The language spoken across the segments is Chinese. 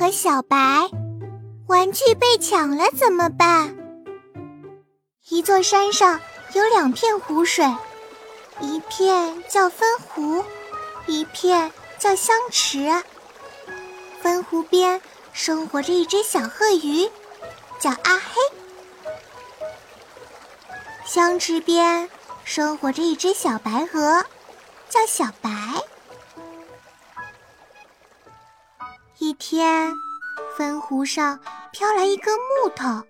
和小白，玩具被抢了怎么办？一座山上有两片湖水，一片叫分湖，一片叫香池。分湖边生活着一只小鹤鱼，叫阿黑；香池边生活着一只小白鹅，叫小白。一天，分湖上飘来一根木头，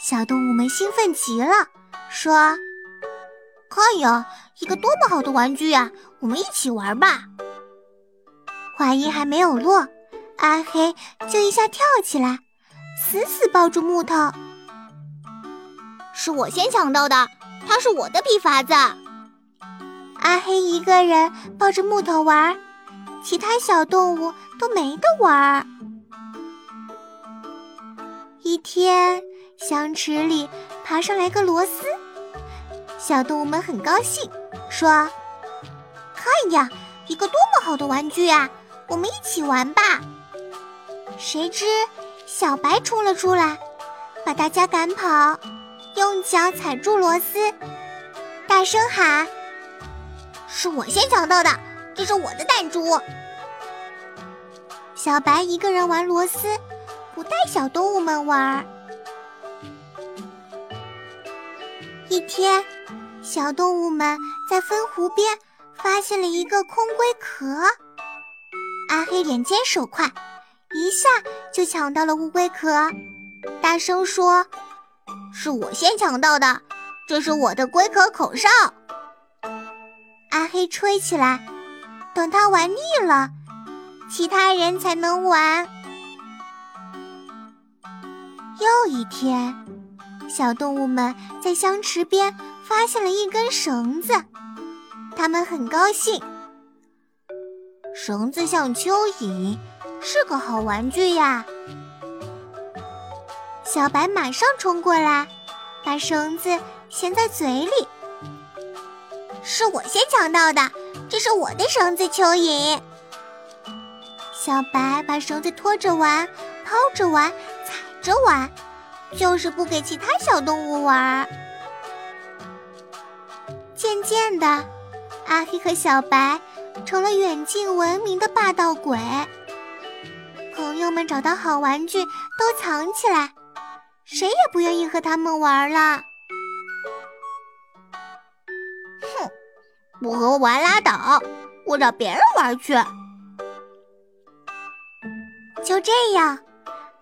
小动物们兴奋极了，说：“看呀，一个多么好的玩具呀！我们一起玩吧！”话音还没有落，阿黑就一下跳起来，死死抱住木头。是我先抢到的，它是我的皮筏子。阿黑一个人抱着木头玩。其他小动物都没得玩儿。一天，香池里爬上来个螺丝，小动物们很高兴，说：“看呀，一个多么好的玩具啊！我们一起玩吧。”谁知小白冲了出来，把大家赶跑，用脚踩住螺丝，大声喊：“是我先抢到的！”这是我的弹珠。小白一个人玩螺丝，不带小动物们玩。一天，小动物们在分湖边发现了一个空龟壳。阿黑眼尖手快，一下就抢到了乌龟壳，大声说：“是我先抢到的，这是我的龟壳口哨。”阿黑吹起来。等他玩腻了，其他人才能玩。又一天，小动物们在香池边发现了一根绳子，他们很高兴。绳子像蚯蚓，是个好玩具呀！小白马上冲过来，把绳子衔在嘴里。是我先抢到的。这是我的绳子，蚯蚓。小白把绳子拖着玩，抛着玩，踩着玩，就是不给其他小动物玩。渐渐的，阿黑和小白成了远近闻名的霸道鬼。朋友们找到好玩具都藏起来，谁也不愿意和他们玩了。不和我玩拉倒，我找别人玩去。就这样，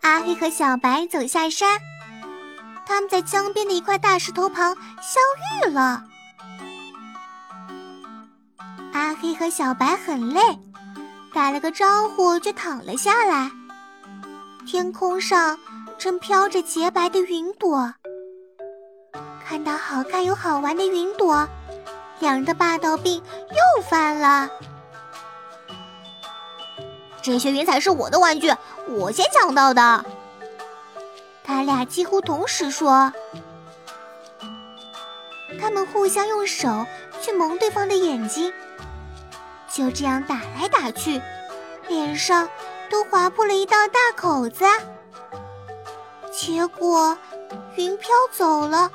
阿黑和小白走下山，他们在江边的一块大石头旁相遇了。阿黑和小白很累，打了个招呼就躺了下来。天空上正飘着洁白的云朵，看到好看又好玩的云朵。两人的霸道病又犯了。这些云彩是我的玩具，我先抢到的。他俩几乎同时说。他们互相用手去蒙对方的眼睛，就这样打来打去，脸上都划破了一道大口子。结果云飘走了，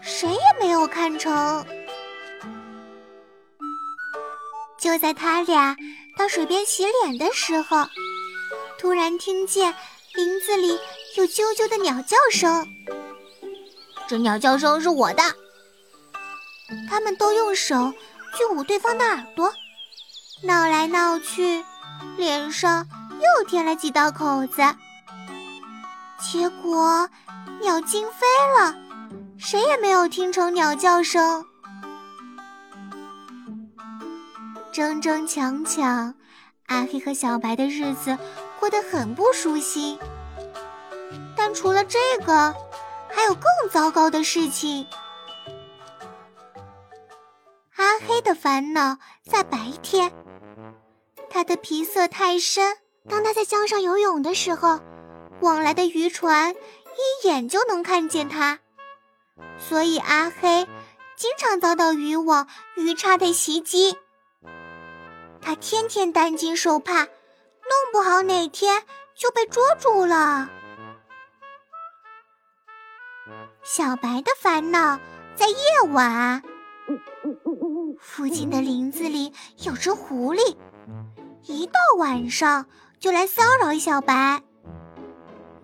谁也没有看成。就在他俩到水边洗脸的时候，突然听见林子里有啾啾的鸟叫声。这鸟叫声是我的。他们都用手去捂对方的耳朵，闹来闹去，脸上又添了几道口子。结果鸟惊飞了，谁也没有听成鸟叫声。争争抢抢，阿黑和小白的日子过得很不舒心。但除了这个，还有更糟糕的事情。阿黑的烦恼在白天，他的皮色太深，当他在江上游泳的时候，往来的渔船一眼就能看见他，所以阿黑经常遭到渔网、鱼叉的袭击。他天天担惊受怕，弄不好哪天就被捉住了。小白的烦恼在夜晚。附近的林子里有只狐狸，一到晚上就来骚扰小白。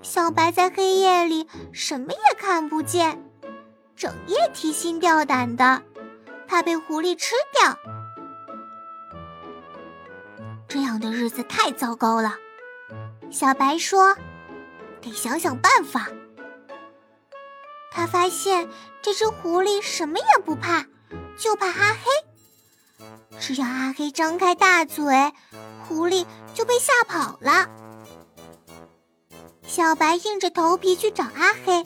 小白在黑夜里什么也看不见，整夜提心吊胆的，怕被狐狸吃掉。这样的日子太糟糕了。小白说：“得想想办法。”他发现这只狐狸什么也不怕，就怕阿黑。只要阿黑张开大嘴，狐狸就被吓跑了。小白硬着头皮去找阿黑。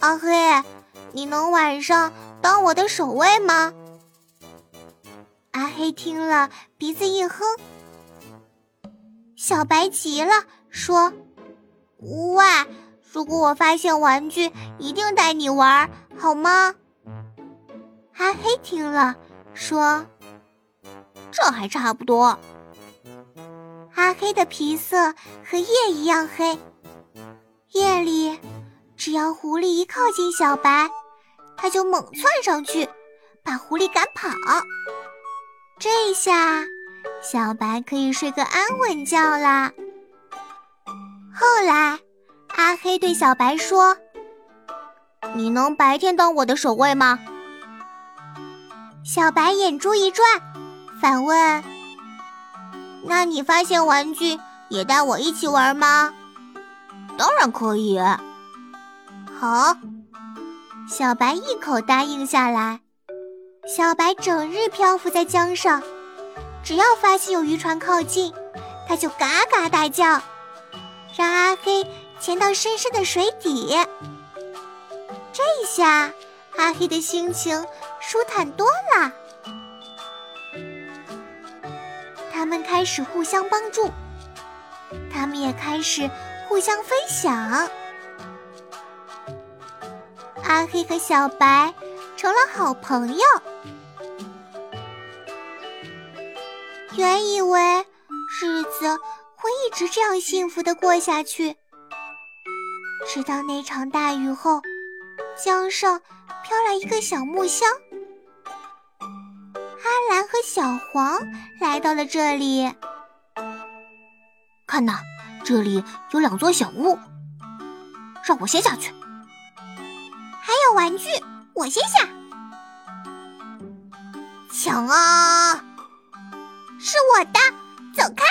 阿黑，你能晚上当我的守卫吗？阿黑听了，鼻子一哼。小白急了，说：“喂，如果我发现玩具，一定带你玩，好吗？”阿黑听了，说：“这还差不多。”阿黑的皮色和夜一样黑。夜里，只要狐狸一靠近小白，他就猛窜上去，把狐狸赶跑。这下，小白可以睡个安稳觉啦。后来，阿黑对小白说：“你能白天当我的守卫吗？”小白眼珠一转，反问。那你发现玩具也带我一起玩吗？当然可以。好，小白一口答应下来。小白整日漂浮在江上，只要发现有渔船靠近，他就嘎嘎大叫，让阿黑潜到深深的水底。这下，阿黑的心情舒坦多了。他们开始互相帮助，他们也开始互相分享。阿黑和小白成了好朋友。原以为日子会一直这样幸福的过下去，直到那场大雨后，江上飘来一个小木箱。阿兰和小黄来到了这里，看呐，这里有两座小屋，让我先下去。还有玩具，我先下。抢啊！是我的，走开！